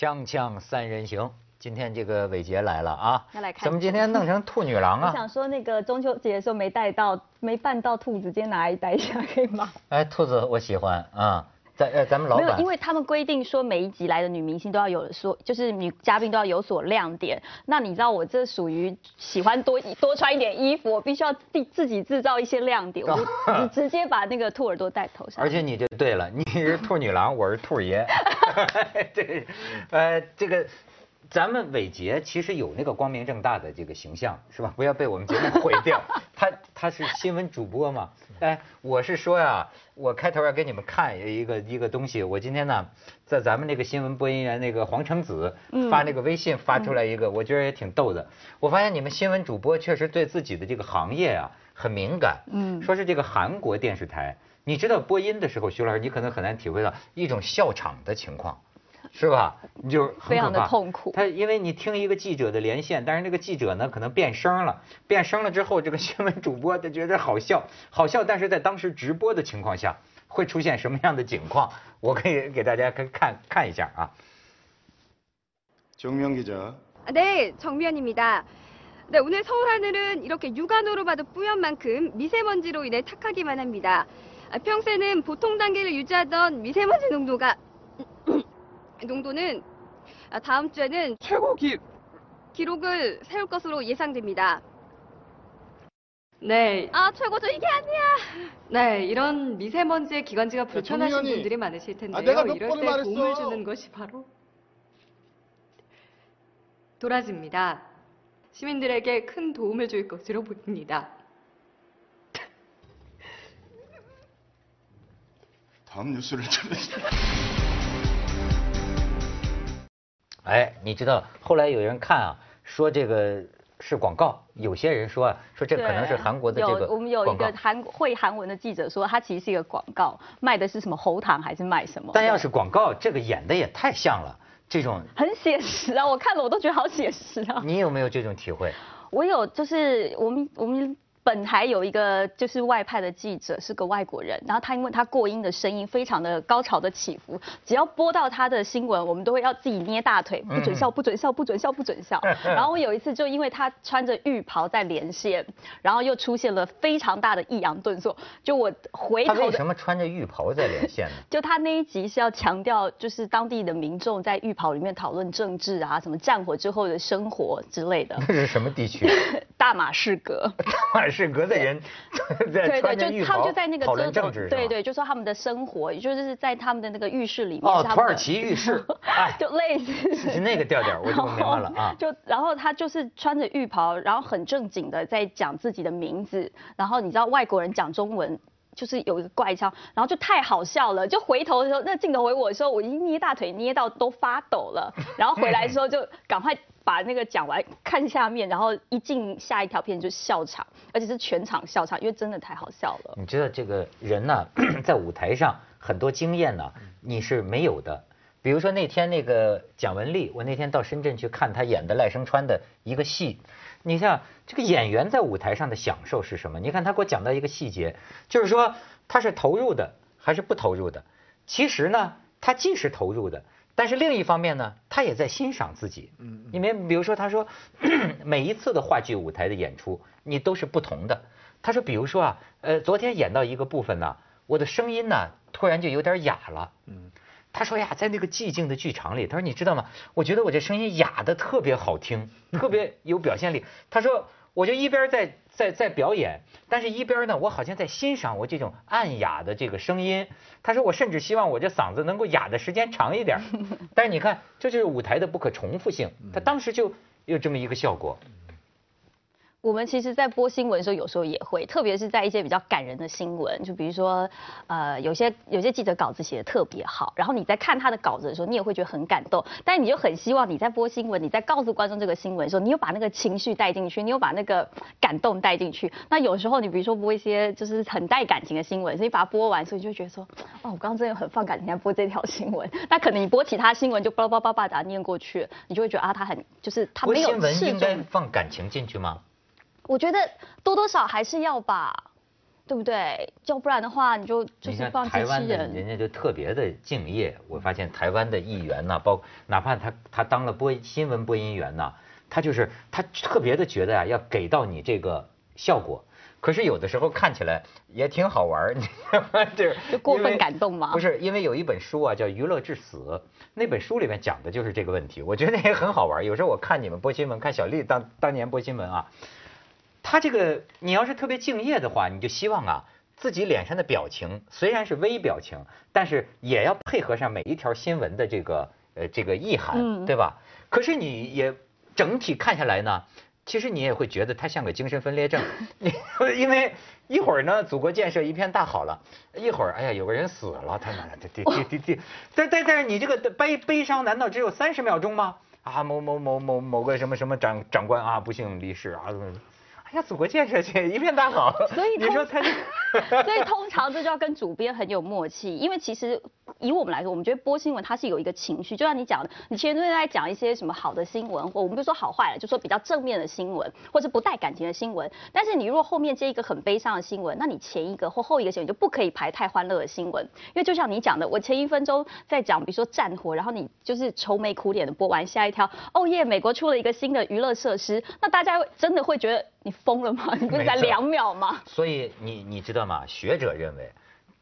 锵锵三人行，今天这个伟杰来了啊！要来看怎么今天弄成兔女郎啊？我想说那个中秋节的时候没带到，没办到兔子，今天拿来带一下可以吗？哎，兔子我喜欢啊！咱呃咱们老没有，板因为他们规定说每一集来的女明星都要有所，就是女嘉宾都要有所亮点。那你知道我这属于喜欢多多穿一点衣服，我必须要自自己制造一些亮点，我就直接把那个兔耳朵戴头上。而且你就对了，你是兔女郎，我是兔爷。对，呃，这个，咱们伟杰其实有那个光明正大的这个形象，是吧？不要被我们节目毁掉。他他是新闻主播嘛？哎，我是说呀，我开头要给你们看一个一个东西。我今天呢，在咱们那个新闻播音员那个黄成子发那个微信发出来一个，我觉得也挺逗的。我发现你们新闻主播确实对自己的这个行业啊很敏感。嗯，说是这个韩国电视台。你知道播音的时候，徐老师，你可能很难体会到一种笑场的情况，是吧？你就是非常的痛苦。他因为你听一个记者的连线，但是那个记者呢可能变声了，变声了之后，这个新闻主播他觉得好笑，好笑，但是在当时直播的情况下会出现什么样的情况？我可以给大家看看看一下啊。정명 기자。 네, 정면입니다. 네, 오늘 서울 하늘은 이렇게 육안으로 봐도 뿌연 만큼 미세먼지로 인해 탁하기만 합니다. 아, 평소에는 보통 단계를 유지하던 미세먼지 농도가 농도는 아, 다음 주에는 최고 기, 기록을 세울 것으로 예상됩니다. 네. 아, 최고죠. 이게 아니야. 네, 이런 미세먼지의 기관지가 불편하신 정면이- 분들이 많으실 텐데요. 아, 내가 몇 이럴 번을 때 말했어. 도움을 주는 것이 바로 도라지입니다. 시민들에게 큰 도움을 줄 것으로 보입니다. 다음 뉴스를 전해주세요. 哎，你知道后来有人看啊，说这个是广告，有些人说啊，说这可能是韩国的这个有我们有一个韩会韩文的记者说，它其实是一个广告，卖的是什么喉糖还是卖什么？但要是广告，这个演的也太像了，这种很写实啊，我看了我都觉得好写实啊。你有没有这种体会？我有，就是我们我们本台有一个就是外派的记者是个外国人，然后他因为他过音的声音非常的高潮的起伏，只要播到他的新闻，我们都会要自己捏大腿，不准笑，不准笑，不准笑，不准笑。然后我有一次就因为他穿着浴袍在连线，然后又出现了非常大的抑扬顿挫，就我回头他为什么穿着浴袍在连线呢？就他那一集是要强调，就是当地的民众在浴袍里面讨论政治啊，什么战火之后的生活之类的。那是什么地区？大马士革。大马士革的人在对穿着对，就他浴袍们就在那个讨论遮政治，对。对，就说他们的生活，也就是在他们的那个浴室里面。土耳其浴室 哎就类似是那个调调，我就明白了啊。就然后他就是穿着浴袍，然后很正经的在讲自己的名字，然后你知道外国人讲中文。就是有一个怪腔，然后就太好笑了，就回头的时候，那镜头回我的时候，我已经捏大腿捏到都发抖了，然后回来的时候就赶快把那个讲完，看下面，然后一进下一条片就笑场，而且是全场笑场，因为真的太好笑了。你知道这个人呢，在舞台上很多经验呢，你是没有的。比如说那天那个蒋雯丽，我那天到深圳去看她演的赖声川的一个戏，你像这个演员在舞台上的享受是什么？你看他给我讲到一个细节，就是说他是投入的还是不投入的？其实呢，他既是投入的，但是另一方面呢，他也在欣赏自己。嗯，因为比如说他说，每一次的话剧舞台的演出，你都是不同的。他说，比如说啊，呃，昨天演到一个部分呢，我的声音呢突然就有点哑了。嗯，他说呀，在那个寂静的剧场里，他说你知道吗？我觉得我这声音哑的特别好听，特别有表现力。他说，我就一边在在在表演，但是一边呢，我好像在欣赏我这种暗哑的这个声音。他说，我甚至希望我这嗓子能够哑的时间长一点。但是你看，这就是舞台的不可重复性，他当时就有这么一个效果。我们其实，在播新闻的时候，有时候也会，特别是在一些比较感人的新闻，就比如说，呃，有些有些记者稿子写的特别好，然后你在看他的稿子的时候，你也会觉得很感动，但你就很希望你在播新闻，你在告诉观众这个新闻的时候，你有把那个情绪带进去，你有把那个感动带进去。那有时候你比如说播一些就是很带感情的新闻，所以把它播完，所以你就觉得说，哦，我刚刚真的很放感情在播这条新闻。那可能你播其他新闻就叭叭叭叭把它念过去，你就会觉得啊，他很就是他没有新闻刺应该放感情进去吗？我觉得多多少还是要吧。对不对？要不然的话，你就就是放机台湾的器人。人家就特别的敬业，我发现台湾的议员呐、包哪怕他他当了播新闻播音员呐、他就是他特别的觉得啊，要给到你这个效果。可是有的时候看起来也挺好玩儿，你知道吗？这 就过分感动吗不是，因为有一本书啊叫《娱乐至死》，那本书里面讲的就是这个问题，我觉得也很好玩儿。有时候我看你们播新闻，看小丽当当年播新闻啊，他这个你要是特别敬业的话，你就希望啊自己脸上的表情虽然是微表情，但是也要配合上每一条新闻的这个呃这个意涵，嗯对吧？可是你也整体看下来呢。其实你也会觉得他像个精神分裂症，你 因为一会儿呢，祖国建设一片大好了，一会儿哎呀有个人死了，他妈的这这这这，但但但是你这个悲悲伤难道只有三十秒钟吗？啊某某某某某个什么什么长长官啊不幸离世啊，哎呀祖国建设去一片大好，所以通你说他这。所以通常这就要跟主编很有默契，因为其实以我们来说，我们觉得播新闻它是有一个情绪，就像你讲的，你前面在讲一些什么好的新闻，或我们不说好坏了，就说比较正面的新闻，或是不带感情的新闻。但是你如果后面接一个很悲伤的新闻，那你前一个或后一个新闻就不可以排太欢乐的新闻，因为就像你讲的，我前一分钟在讲，比如说战火，然后你就是愁眉苦脸的播完下一条，哦耶，美国出了一个新的娱乐设施，那大家会真的会觉得你疯了吗？你不是才两秒吗？所以你你知道吗？学者认为，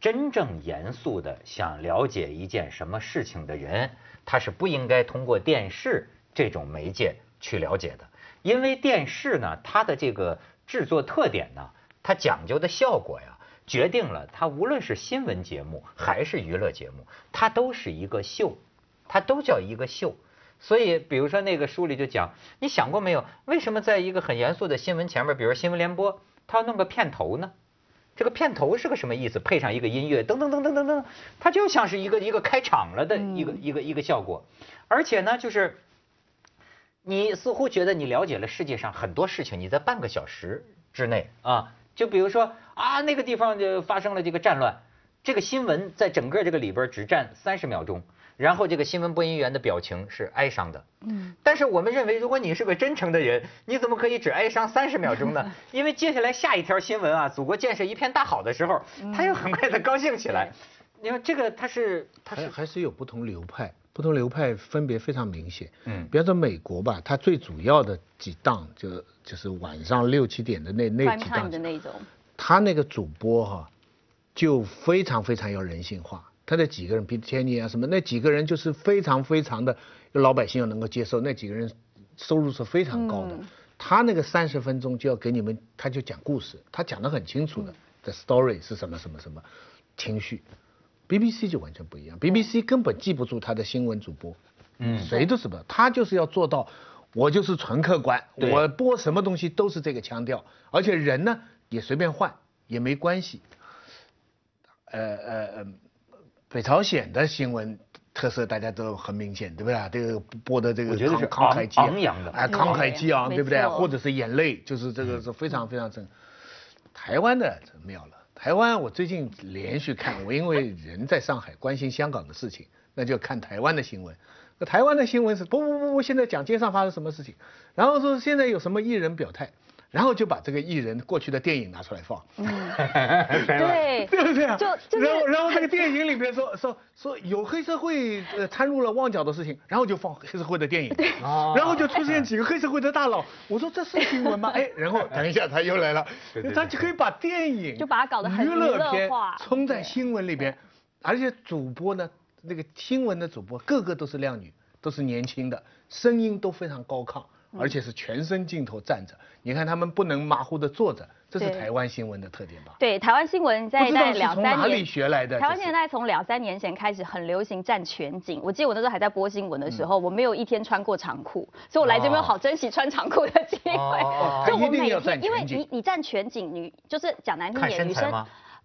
真正严肃的想了解一件什么事情的人，他是不应该通过电视这种媒介去了解的，因为电视呢，它的这个制作特点呢，它讲究的效果呀，决定了它无论是新闻节目还是娱乐节目，它都是一个秀，它都叫一个秀。所以，比如说那个书里就讲，你想过没有，为什么在一个很严肃的新闻前面，比如新闻联播，他要弄个片头呢？这个片头是个什么意思？配上一个音乐，噔噔噔噔噔噔，它就像是一个一个开场了的一个、一个一个效果。而且呢，就是你似乎觉得你了解了世界上很多事情，你在半个小时之内啊，就比如说啊，那个地方就发生了这个战乱，这个新闻在整个这个里边只占三十秒钟，然后这个新闻播音员的表情是哀伤的。嗯，但是我们认为，如果你是个真诚的人，你怎么可以只哀伤三十秒钟呢？因为接下来下一条新闻啊，祖国建设一片大好的时候，他又很快的高兴起来。你看这个，他是他还是还是有不同流派，不同流派分别非常明显。嗯比方说美国吧，它最主要的几档就就是晚上六七点的那那几档的，那种。他那个主播哈、就非常非常有人性化。他那几个人，比如天尼啊什么，那几个人就是非常非常的老百姓要能够接受，那几个人收入是非常高的。嗯他那个三十分钟就要给你们，他就讲故事，他讲得很清楚的。The story 是什么什么什么，情绪。BBC 就完全不一样，BBC 根本记不住他的新闻主播，嗯谁都是不，他就是要做到，我就是纯客观，我播什么东西都是这个腔调，而且人呢也随便换也没关系。呃呃呃，北朝鲜的新闻特色大家都很明显，对不对？这个播的这个我觉得是慷慨激昂的哎，慷慨激昂，对对不对？或者是眼泪，就是这个是非常非常正。台湾的这妙了，台湾我最近连续看，我因为人在上海，关心香港的事情，那就看台湾的新闻。那台湾的新闻是不不不不，现在讲街上发生什么事情，然后说现在有什么艺人表态，然后就把这个艺人过去的电影拿出来放，嗯。对，对不对啊？就就是然后然后那个电影里边说说说有黑社会呃掺入了旺角的事情，然后就放黑社会的电影，哦。然后就出现几个黑社会的大佬，我说这是新闻吗？哎，然后等一下他又来了。对对，对他就可以把电影就把它搞得很娱乐片冲在新闻里边，而且主播呢，那个新闻的主播个个都是靓女，都是年轻的，声音都非常高亢。而且是全身镜头站着，你看他们不能马虎的坐着，这是台湾新闻的特点吧？对，台湾新闻不在两三从哪里。学来的？台湾现在从两三年前开始很流行站全景，我记得我那时候还在播新闻的时候，我没有一天穿过长裤，所以我来这边哦好珍惜穿长裤的机会。哦 就我每天，因为你你站全景，女就是讲难听看点，女生？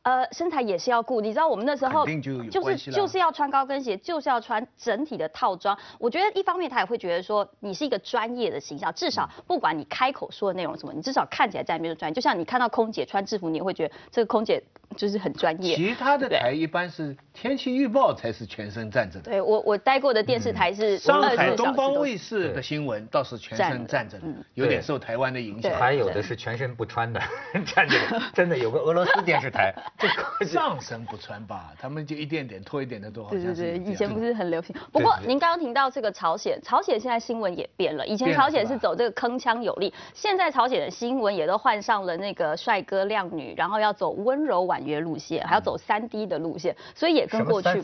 呃，身材也是要顾，你知道我们那时候就就是就是要穿高跟鞋，就是要穿整体的套装。我觉得一方面他也会觉得说你是一个专业的形象，至少不管你开口说的内容什么，你至少看起来在里面是专业。就像你看到空姐穿制服，你也会觉得这个空姐就是很专业。其他的台一般是天气预报才是全身站着的。对我我待过的电视台是上24海东方卫视的新闻倒是全身站着的有点受台湾的影响。还有的是全身不穿的 站着的，真的有个俄罗斯电视台，这 个上身不穿吧，他们就一点点脱一点的都好对对对，像是有这样以前不是很流行。不过对您刚刚提到这个朝鲜，朝鲜现在新闻也变了，以前朝鲜是走这个铿锵有力，现在朝鲜的新闻也都换上了那个帅哥靓女，然后要走温柔婉约路线，还要走三 D 的路线，所以也跟过去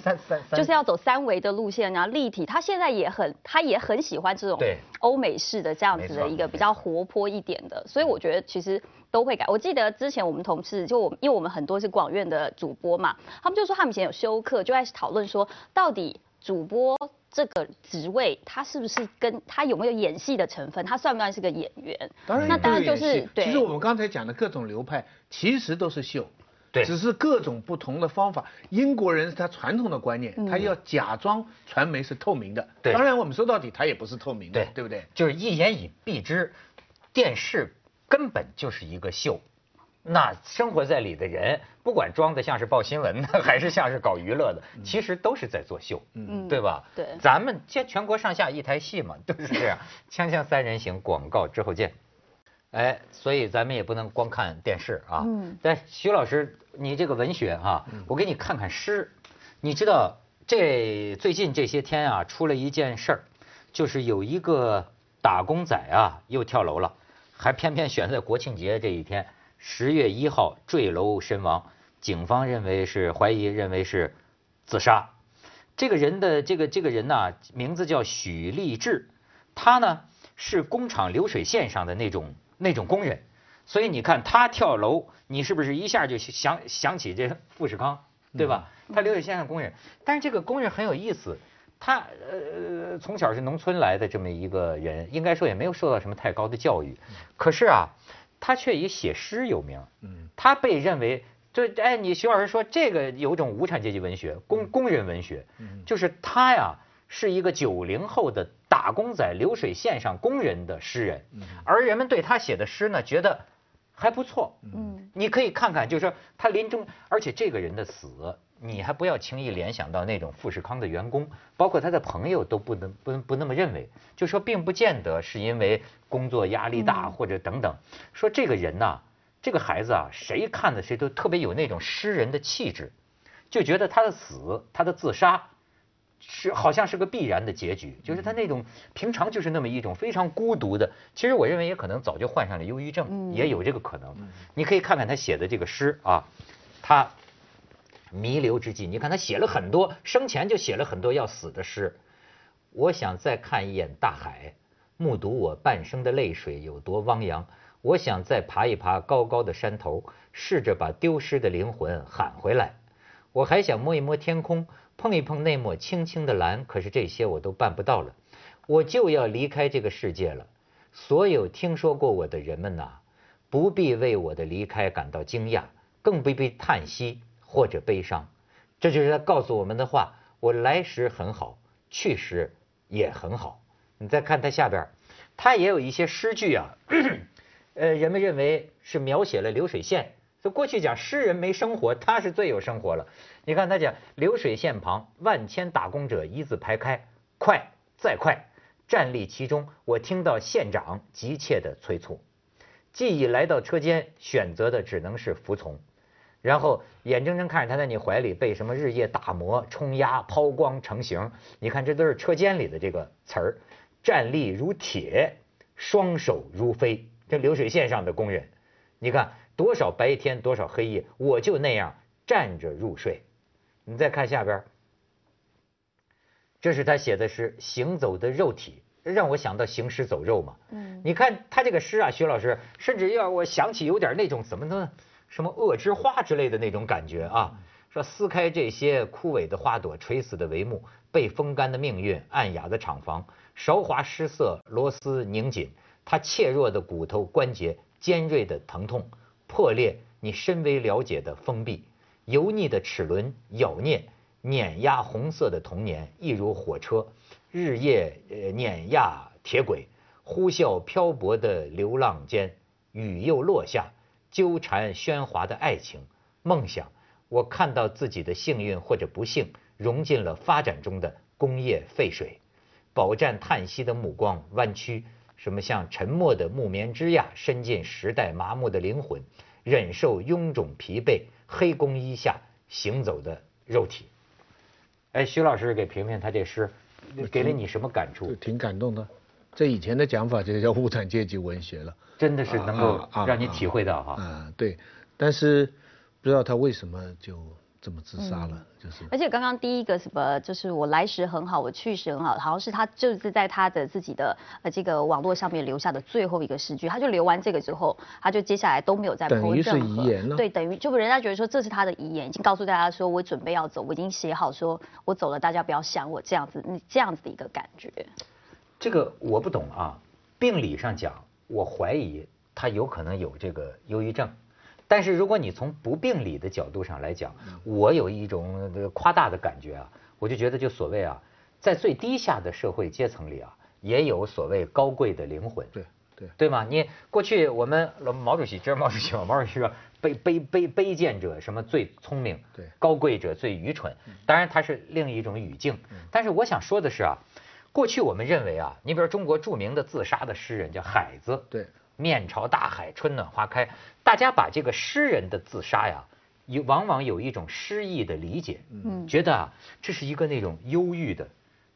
就是要走三维的路线，然后立体。他现在也很，他也很喜欢这种对欧美式的这样子的一个比较活泼一点的，所以我觉得其实都会改。我记得之前我们同事就我们，因为我们很多是广院的主播嘛，他们就说他们以前有休课，就在讨论说到底主播。这个职位，他是不是跟他有没有演戏的成分？他算不算是个演员？当然那当然就是对。其实我们刚才讲的各种流派，其实都是秀。对只是各种不同的方法。英国人是他传统的观念，他要假装传媒是透明的。对当然我们说到底，他也不是透明的，对对不对？就是一言以蔽之，电视根本就是一个秀。那生活在里的人，不管装的像是报新闻的，还是像是搞娱乐的，其实都是在作秀，嗯对吧？对咱们这全国上下一台戏嘛，都是这样。锵锵三人行，广告之后见。哎，所以咱们也不能光看电视啊。嗯但徐老师，你这个文学啊、我给你看看诗。你知道这最近这些天啊，出了一件事儿，就是有一个打工仔啊又跳楼了，还偏偏选在国庆节这一天，十月一号坠楼身亡。警方认为是怀疑认为是自杀。这个人的这个这个人呐、名字叫许立志，他呢是工厂流水线上的那种那种工人，所以你看他跳楼，你是不是一下就想想起这富士康，对吧？他流水线上工人，但是这个工人很有意思，他呃从小是农村来的这么一个人，应该说也没有受到什么太高的教育，可是啊，他却以写诗有名，嗯，他被认为。就哎，你徐老师说这个有种无产阶级文学，工工人文学，嗯就是他呀是一个九零后的打工仔，流水线上工人的诗人，而人们对他写的诗呢觉得还不错，嗯。你可以看看，就是说他临终，而且这个人的死，你还不要轻易联想到那种富士康的员工，包括他的朋友都不能不不那么认为，就说并不见得是因为工作压力大或者等等，说这个人呐、这个孩子啊，谁看的谁都特别有那种诗人的气质，就觉得他的死，他的自杀。是好像是个必然的结局，就是他那种平常就是那么一种非常孤独的，其实我认为也可能早就患上了忧郁症，嗯也有这个可能。你可以看看他写的这个诗啊，他弥留之际，你看他写了很多，生前就写了很多要死的诗。我想再看一眼大海，目睹我半生的泪水有多汪洋。我想再爬一爬高高的山头，试着把丢失的灵魂喊回来。我还想摸一摸天空，碰一碰那抹青青的蓝，可是这些我都办不到了。我就要离开这个世界了。所有听说过我的人们呐、不必为我的离开感到惊讶，更不必叹息或者悲伤。这就是他告诉我们的话。我来时很好，去时也很好。你再看他下边，他也有一些诗句啊，呃，人们认为是描写了流水线。就过去讲诗人没生活，他是最有生活了。你看他讲流水线旁，万千打工者一字排开，快再快，站立其中，我听到县长急切的催促。既已来到车间，选择的只能是服从。然后眼睁睁看着他在你怀里被什么日夜打磨、冲压、抛光成型，你看这都是车间里的这个词儿，站立如铁，双手如飞，这流水线上的工人，你看多少白天多少黑夜，我就那样站着入睡。你再看下边，这是他写的诗行走的肉体，让我想到行尸走肉嘛。嗯你看他这个诗啊，徐老师，甚至让我想起有点那种怎么呢，什么恶之花之类的那种感觉啊。说撕开这些枯萎的花朵、垂死的帷幕、被风干的命运、暗哑的厂房、韶华失色、螺丝拧紧，他怯弱的骨头关节、尖锐的疼痛、破裂你深微了解的封闭、油腻的齿轮咬啮、碾压红色的童年，一如火车，日夜呃碾压铁轨，呼啸漂泊的流浪间，雨又落下，纠缠喧哗的爱情，梦想。我看到自己的幸运或者不幸融进了发展中的工业废水，饱蘸叹息的目光弯曲，什么像沉默的木棉枝桠伸进时代麻木的灵魂，忍受臃肿疲惫黑工衣下行走的肉体。哎，徐老师给评评他这诗，给了你什么感就触？挺感动的。这以前的讲法就叫无产阶级文学了。真的是能够让你体会到哈。啊，对，但是不知道他为什么就这么自杀了，就是而且刚刚第一个什么，就是我来时很好，我去时很好，好像是他就是在他的自己的呃这个网络上面留下的最后一个诗句，他就留完这个之后，他就接下来都没有再等 po 于是任何遗言了对，等于就人家觉得说这是他的遗言，已经告诉大家说我准备要走，我已经写好说我走了，大家不要想我这样子，你这样子的一个感觉。这个我不懂啊。病理上讲，我怀疑他有可能有这个忧郁症，但是如果你从不病理的角度上来讲，我有一种呃夸大的感觉啊，我就觉得就所谓啊，在最低下的社会阶层里啊，也有所谓高贵的灵魂。对对对吗？你过去我们老毛主席，这是毛主席嘛？毛主席说 卑卑卑卑贱者什么最聪明，对高贵者最愚蠢。当然它是另一种语境，但是我想说的是啊，过去我们认为啊，你比如中国著名的自杀的诗人叫海子，对，面朝大海，春暖花开，大家把这个诗人的自杀呀，有往往有一种诗意的理解，嗯觉得啊，这是一个那种忧郁的、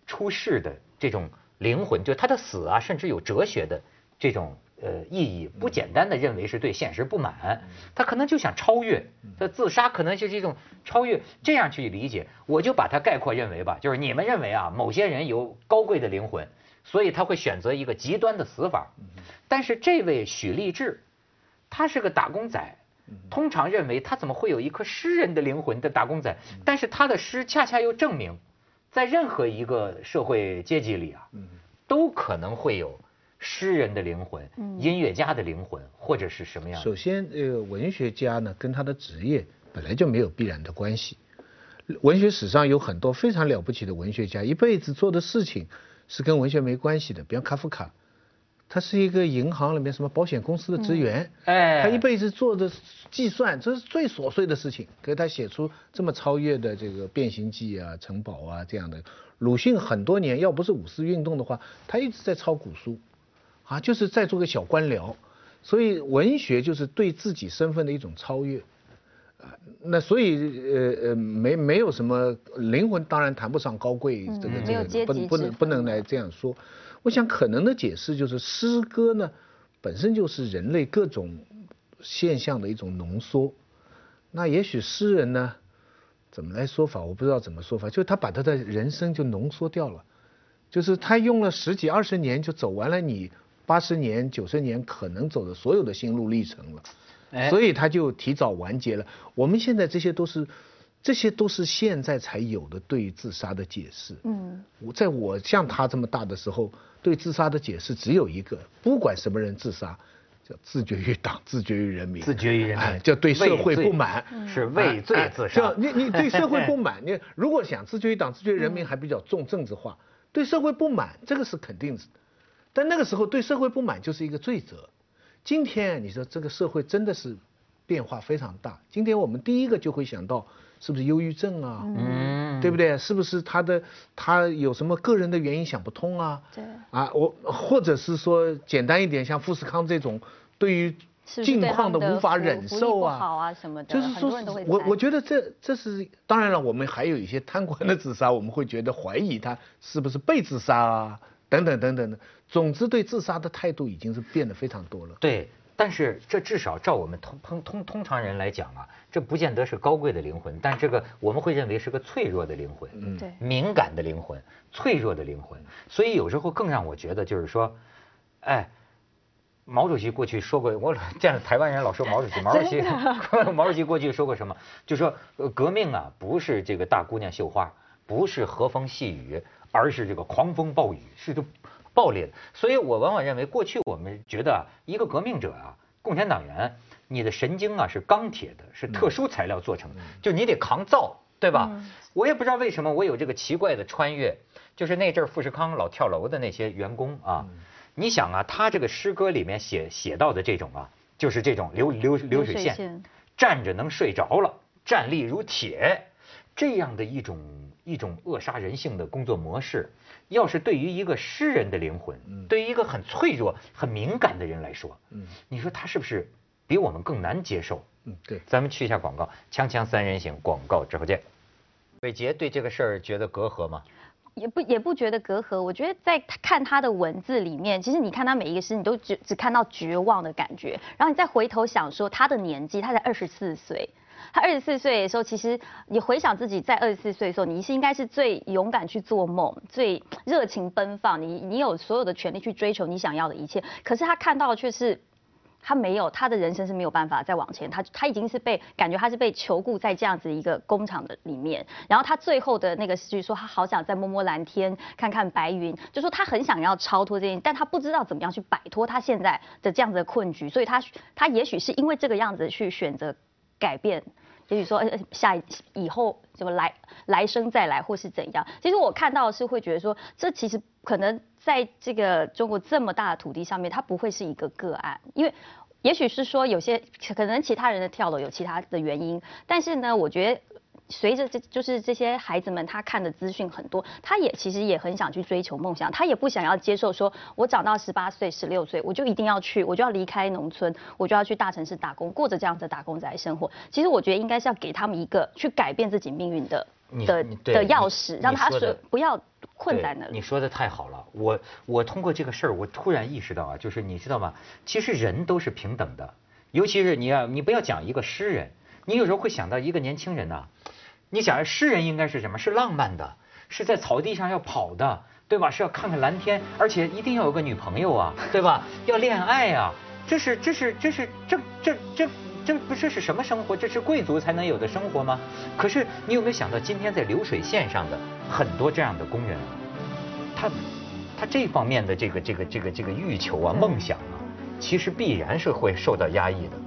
出世的这种灵魂，就他的死啊，甚至有哲学的这种呃意义，不简单的认为是对现实不满，他可能就想超越，他自杀可能就是一种超越，这样去理解，我就把它概括认为吧，就是你们认为啊，某些人有高贵的灵魂，所以他会选择一个极端的死法，但是这位许立志，他是个打工仔。通常认为他怎么会有一颗诗人的灵魂的打工仔？但是他的诗恰恰又证明，在任何一个社会阶级里啊，都可能会有诗人的灵魂、音乐家的灵魂，或者是什么样的？首先，这个文学家呢，跟他的职业本来就没有必然的关系。文学史上有很多非常了不起的文学家，一辈子做的事情是跟文学没关系的。比方卡夫卡，他是一个银行里面什么保险公司的职员，哎他一辈子做的计算，这是最琐碎的事情，可是他写出这么超越的这个《变形记》啊、《城堡》啊这样的。鲁迅很多年，要不是五四运动的话，他一直在抄古书，啊，就是在做个小官僚。所以文学就是对自己身份的一种超越，啊，那所以呃呃没没有什么灵魂，当然谈不上高贵，这个这个不能不能不能来这样说。我想可能的解释就是诗歌呢本身就是人类各种现象的一种浓缩，那也许诗人呢怎么来说法，我不知道怎么说法，就是他把他的人生就浓缩掉了。就是他用了十几二十年就走完了你八十年九十年可能走的所有的心路历程了，哎所以他就提早完结了。我们现在这些都是，这些都是现在才有的对于自杀的解释。嗯，我在我像他这么大的时候，对自杀的解释只有一个，不管什么人自杀，叫自绝于党，自绝于人民，自绝于人民哎叫对社会不满，是畏罪哎自杀叫。你你对社会不满，你如果想自绝于党、自绝于人民，还比较重政治化。对社会不满，这个是肯定是的。但那个时候对社会不满就是一个罪责。今天你说这个社会真的是变化非常大。今天我们第一个就会想到是不是忧郁症啊？嗯对不对？是不是他的他有什么个人的原因想不通啊？对啊，我或者是说简单一点，像富士康这种对于境况的无法忍受啊好啊什么的就是说我我觉得这这是当然了，我们还有一些贪官的自杀，我们会觉得怀疑他是不是被自杀啊，等等等等的。总之，对自杀的态度已经是变得非常多了。对，但是这至少照我们通通通通常人来讲啊，这不见得是高贵的灵魂，但这个我们会认为是个脆弱的灵魂，嗯对敏感的灵魂，脆弱的灵魂。所以有时候更让我觉得就是说，哎。毛主席过去说过，我见了台湾人老说毛主席，毛主席，毛主席过去说过什么？就说呃革命啊，不是这个大姑娘绣花，不是和风细雨，而是这个狂风暴雨，是这暴烈的。所以我往往认为，过去我们觉得啊，一个革命者啊，共产党员，你的神经啊是钢铁的，是特殊材料做成的，就你得扛造，对吧？我也不知道为什么我有这个奇怪的穿越，就是那阵儿富士康老跳楼的那些员工啊，你想啊，他这个诗歌里面写写到的这种啊，就是这种流流流水线，站着能睡着了，站立如铁，这样的一种一种扼杀人性的工作模式，要是对于一个诗人的灵魂，对于一个很脆弱、很敏感的人来说，嗯你说他是不是比我们更难接受？嗯，对。咱们去一下广告，锵锵三人行，广告之后见。伟杰对这个事儿觉得隔阂吗？也不也不觉得隔阂，我觉得在看他的文字里面，其实你看他每一个诗，你都只只看到绝望的感觉，然后你再回头想说他的年纪，他才二十四岁。他二十四岁的时候，其实你回想自己在二十四岁的时候，你是应该是最勇敢去做梦、最热情奔放，你你有所有的权利去追求你想要的一切。可是他看到却是他没有，他的人生是没有办法再往前，他他已经是被感觉他是被囚固在这样子一个工厂的里面，然后他最后的那个诗句说他好想再摸摸蓝天，看看白云，就说他很想要超脱这件，但他不知道怎么样去摆脱他现在的这样子的困局，所以他他也许是因为这个样子去选择改变。也许说下以后什么来来生再来或是怎样，其实我看到是会觉得说，这其实可能在这个中国这么大的土地上面，它不会是一个个案，因为也许是说有些可能其他人的跳楼有其他的原因，但是呢，我觉得。随着这就是这些孩子们，他看的资讯很多，他也其实也很想去追求梦想，他也不想要接受说，我长到十八岁、十六岁，我就一定要去，我就要离开农村，我就要去大城市打工，过着这样的打工仔生活。其实我觉得应该是要给他们一个去改变自己命运的的的钥匙，让他你说不要困在对那里。你说的太好了，我我通过这个事儿，我突然意识到啊，就是你知道吗？其实人都是平等的，尤其是你要你不要讲一个诗人，你有时候会想到一个年轻人呐、你想诗人应该是什么？是浪漫的，是在草地上要跑的，对吧？是要看看蓝天，而且一定要有个女朋友啊，对吧？要恋爱啊，这是这是这是这这这。这不是是什么生活？这是贵族才能有的生活吗？可是你有没有想到，今天在流水线上的很多这样的工人啊，他他这方面的这个这个这个这个欲求啊、梦想啊，其实必然是会受到压抑的。